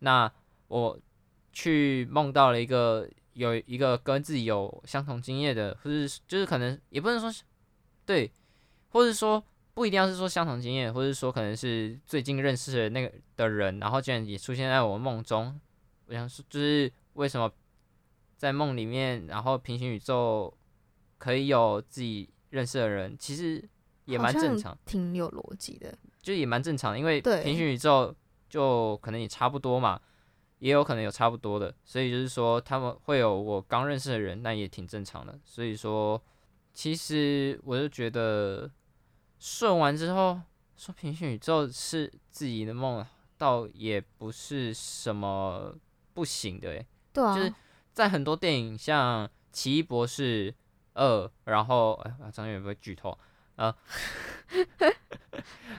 那我去梦到了一个有一个跟自己有相同经验的，或是就是可能也不能说对，或者说。不一定要是说相同经验，或者说可能是最近认识的那个的人，然后竟然也出现在我梦中。我想说，就是为什么在梦里面，然后平行宇宙可以有自己认识的人，其实也蛮正常，挺有逻辑的，就也蛮正常的。因为平行宇宙就可能也差不多嘛，也有可能有差不多的，所以就是说他们会有我刚认识的人，那也挺正常的。所以说，其实我就觉得。顺完之后，说平行宇宙是自己的梦，倒也不是什么不行的诶。对啊，就是在很多电影，像《奇异博士》二，然后哎，张远不会剧透。啊，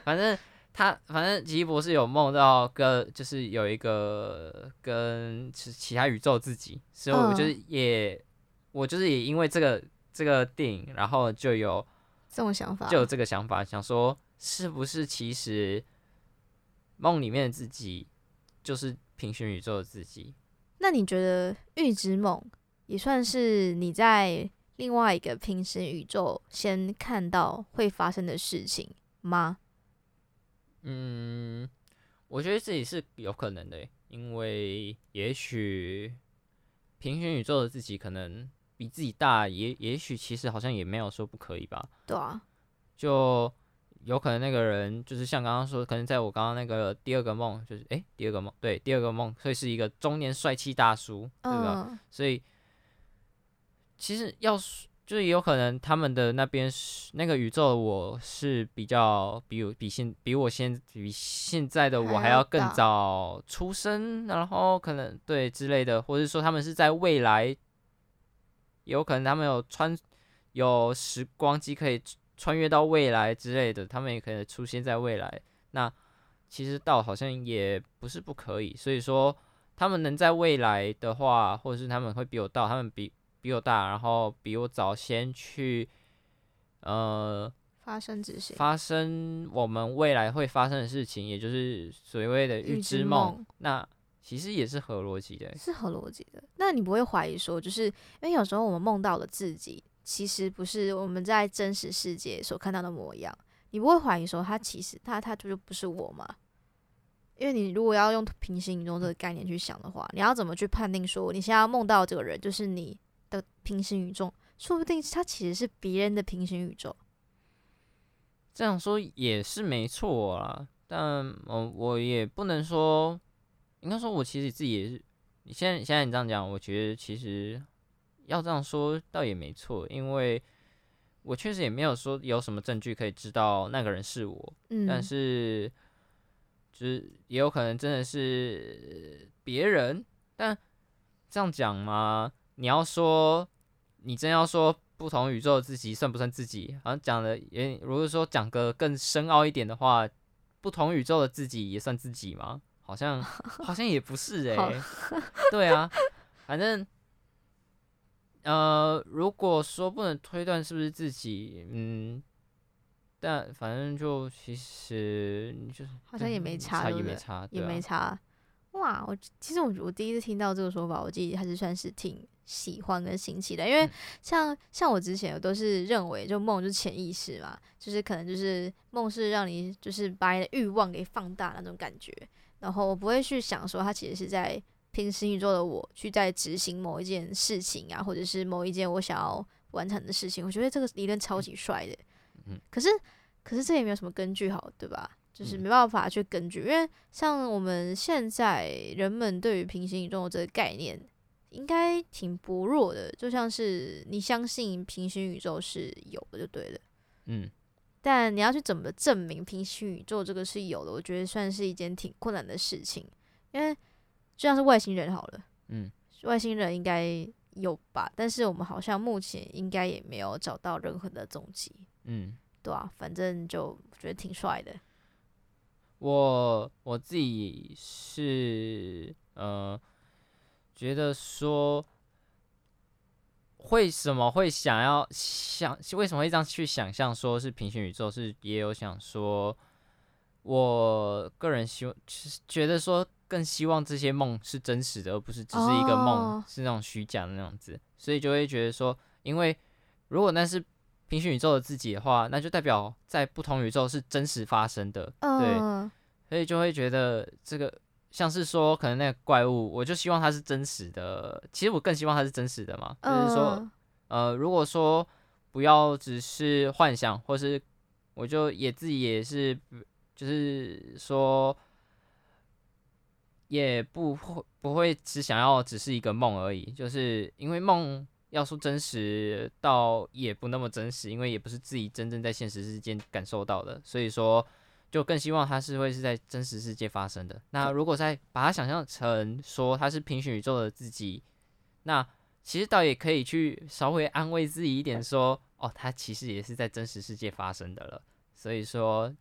反正他反正奇异博士有梦到跟就是有一个跟其其他宇宙自己，所以我就是也、嗯、我就是也因为这个这个电影，然后就有这种想法，就有这个想法，想说是不是其实梦里面的自己就是平行宇宙的自己？那你觉得预知梦也算是你在另外一个平行宇宙先看到会发生的事情吗？嗯，我觉得自己是有可能的，因为也许平行宇宙的自己可能比自己大，也也许其实好像也没有说不可以吧。对啊，就有可能那个人就是像刚刚说，可能在我刚刚那个第二个梦，就是诶，第二个梦，对，第二个梦，所以是一个中年帅气大叔，对吧？嗯，所以其实要。就是有可能他们的那边是那个宇宙，我是比较比我比现比我现比现在的我还要更早出生，然后可能对之类的，或者说他们是在未来，有可能他们有穿有时光机可以穿越到未来之类的，他们也可以出现在未来。那其实倒好像也不是不可以，所以说他们能在未来的话，或者是他们会比我到，他们比。比我大，然后比我早先去，呃，发生这些，发生我们未来会发生的事情，也就是所谓的预知梦。梦那其实也是合逻辑的，是合逻辑的。那你不会怀疑说，就是因为有时候我们梦到了自己，其实不是我们在真实世界所看到的模样。你不会怀疑说，他其实他他就不是我吗？因为你如果要用平行宇宙这个概念去想的话，你要怎么去判定说，你现在要梦到这个人就是你？的平行宇宙，说不定他其实是别人的平行宇宙。这样说也是没错啊，但我我也不能说，应该说我其实自己也是。你现在现在你这样讲，我觉得其实要这样说倒也没错，因为我确实也没有说有什么证据可以知道那个人是我，嗯，但是就是也有可能真的是别人，但这样讲嘛？你要说，你真要说不同宇宙的自己算不算自己？好像讲的也，如果说讲个更深奥一点的话，不同宇宙的自己也算自己吗？好像好像也不是 哎、欸。对啊，反正呃，如果说不能推断是不是自己，嗯，但反正就其实你就是好像也没差，也没差，啊、也没差。哇，我其实我我第一次听到这个说法，我自己还是算是挺喜欢跟新奇的，因为像像我之前我都是认为就梦就是潜意识嘛，就是可能就是梦是让你就是把你的欲望给放大那种感觉，然后我不会去想说他其实是在平行宇宙的我去在执行某一件事情啊，或者是某一件我想要完成的事情，我觉得这个理论超级帅的，嗯，可是可是这也没有什么根据好，对吧？就是没办法去根据，因为像我们现在人们对于平行宇宙这个概念，应该挺薄弱的。就像是你相信平行宇宙是有的就对了，嗯。但你要去怎么证明平行宇宙这个是有的？我觉得算是一件挺困难的事情，因为就像是外星人好了，嗯，外星人应该有吧？但是我们好像目前应该也没有找到任何的踪迹，嗯，对啊，反正就觉得挺帅的。我我自己是呃，觉得说，为什么会想要想，为什么会这样去想象说是平行宇宙？是也有想说，我个人希望，是觉得说更希望这些梦是真实的，而不是只是一个梦，oh. 是那种虚假的那样子，所以就会觉得说，因为如果那是平行宇宙的自己的话，那就代表在不同宇宙是真实发生的，对，所以就会觉得这个像是说，可能那个怪物，我就希望它是真实的。其实我更希望它是真实的嘛，就是说，呃，如果说不要只是幻想，或是我就也自己也是，就是说，也不会不会只想要只是一个梦而已，就是因为梦。要说真实，倒也不那么真实，因为也不是自己真正在现实之间感受到的，所以说就更希望它是会是在真实世界发生的。那如果再把它想象成说它是平行宇宙的自己，那其实倒也可以去稍微安慰自己一点，说，哦，他其实也是在真实世界发生的了，所以说，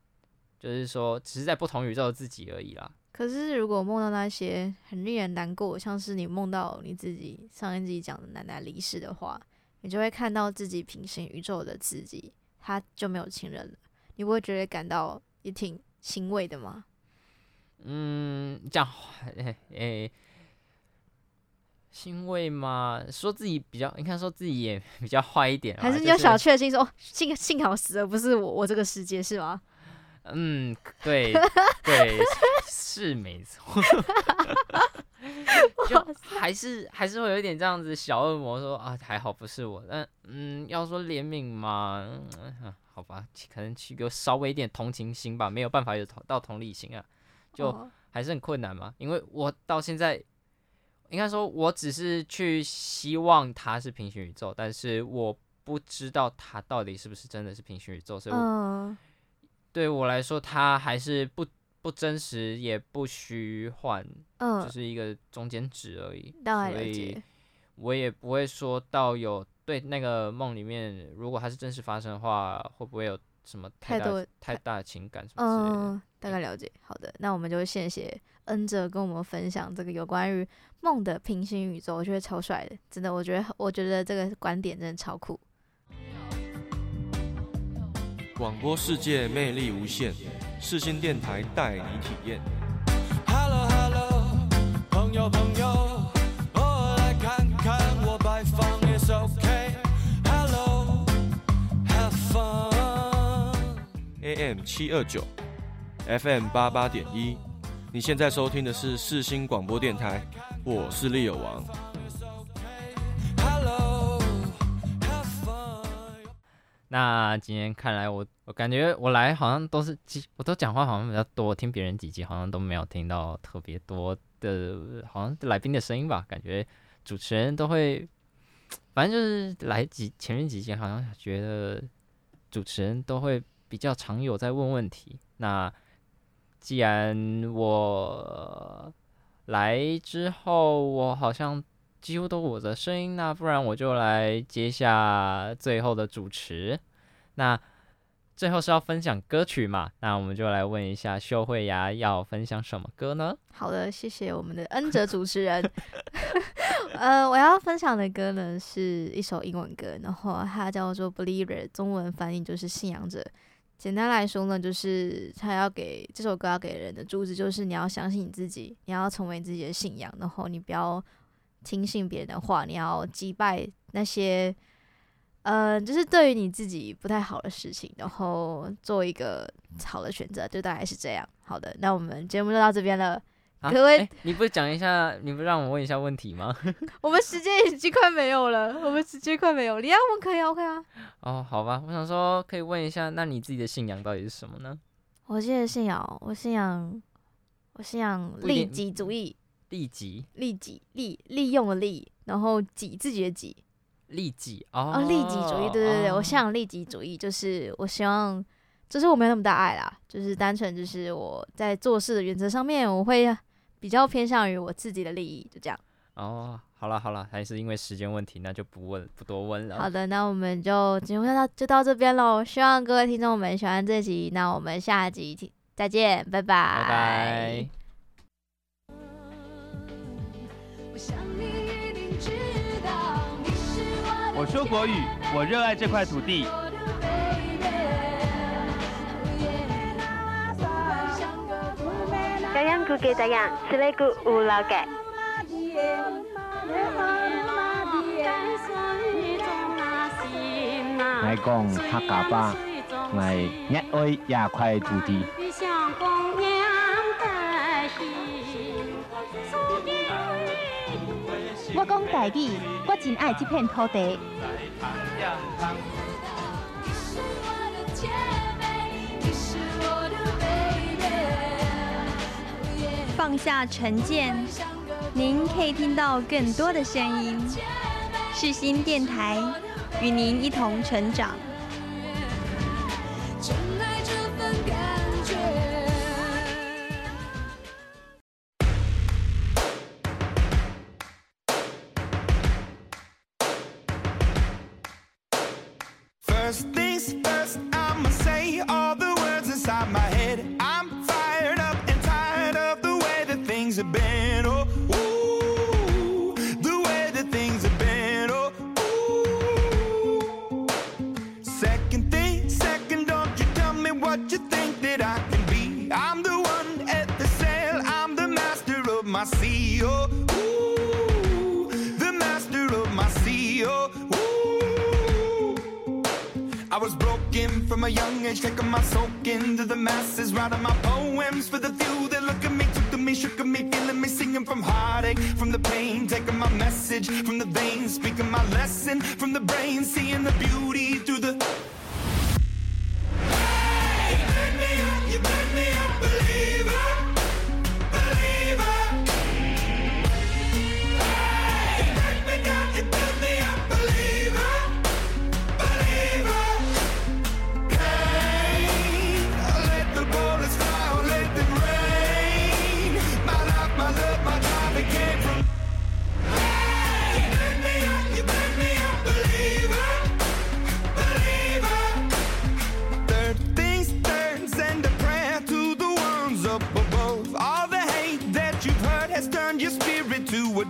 就是说，只是在不同宇宙的自己而已啦。可是如果梦到那些很令人难过，像是你梦到你自己上一集讲的奶奶离世的话，你就会看到自己平行宇宙的自己，他就没有亲人了，你不会觉得感到也挺欣慰的嘛？嗯，这样，诶 诶，欣慰嘛？说自己比较，你看说自己也 比较坏一点，还是你有小确幸说，就是、幸幸好死了不是我，我这个世界是吗？嗯，对对，是没错，就还是还是会有一点这样子小恶魔说啊，还好不是我，但嗯，要说怜悯嘛，嗯，好吧，可能去给我稍微一点同情心吧，没有办法有到同理心啊，就还是很困难嘛，因为我到现在应该说，我只是去希望它是平行宇宙，但是我不知道它到底是不是真的是平行宇宙，所以对我来说，它还是不不真实，也不虚幻，嗯，就是一个中间值而已。所以，我也不会说到有对那个梦里面，如果它是真实发生的话，会不会有什么太大太多太大的情感什么之类的。嗯，大概了解。好的，那我们就谢谢恩哲跟我们分享这个有关于梦的平行宇宙，我觉得超帅的，真的，我觉得我觉得这个观点真的超酷。广播世界魅力无限，世新电台带你体验。Hello Hello，朋友朋友，七二九，FM 八八点一，你现在收听的是四星广播电台，我是利友王。那今天看来我我感觉我来好像都是几我都讲话好像比较多，听别人几集好像都没有听到特别多的，好像来宾的声音吧？感觉主持人都会，反正就是来几前面几集好像觉得主持人都会比较常有在问问题。那既然我来之后，我好像。几乎都我的声音，那不然我就来接下最后的主持。那最后是要分享歌曲嘛？那我们就来问一下秀慧雅要分享什么歌呢？好的，谢谢我们的恩哲主持人。呃，我要分享的歌呢是一首英文歌，然后它叫做《Believer》，中文翻译就是信仰者。简单来说呢，就是他要给这首歌要给人的主旨就是你要相信你自己，你要成为自己的信仰，然后你不要。听信别人的话，你要击败那些，呃，就是对于你自己不太好的事情，然后做一个好的选择，就大概是这样。好的，那我们节目就到这边了。啊、各位，你不讲一下，你不让我问一下问题吗？我们时间已经快没有了，我们时间快没有了。你要问可以，OK 啊。哦，好吧，我想说可以问一下，那你自己的信仰到底是什么呢？我现在信仰，我信仰，我信仰利己主义。利己，利己，利利用的利，然后己自己的己，利己哦，哦，利己主义，对对对，哦、我想利己主义就是我希望，就是我没有那么大爱啦，就是单纯就是我在做事的原则上面，我会比较偏向于我自己的利益，就这样。哦，好了好了，还是因为时间问题，那就不问不多问了。好的，那我们就节目到就到这边喽，希望各位听众们喜欢这集，那我们下集再见，拜拜。拜拜。我说国语，我热爱这块土地。嘉阳古给大洋，此类古无老改。来讲客家话，来热爱这块土地。我讲放下成见，您可以听到更多的声音。世新电台与您一同成长。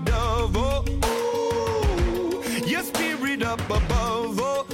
above, oh, oh, your spirit up above, oh.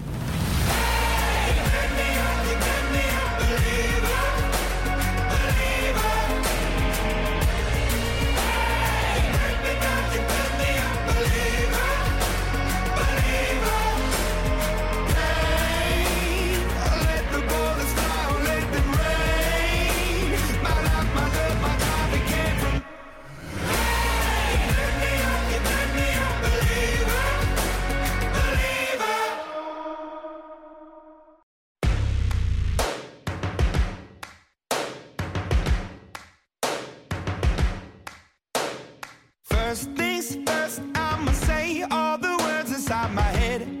First things first, I'ma say all the words inside my head.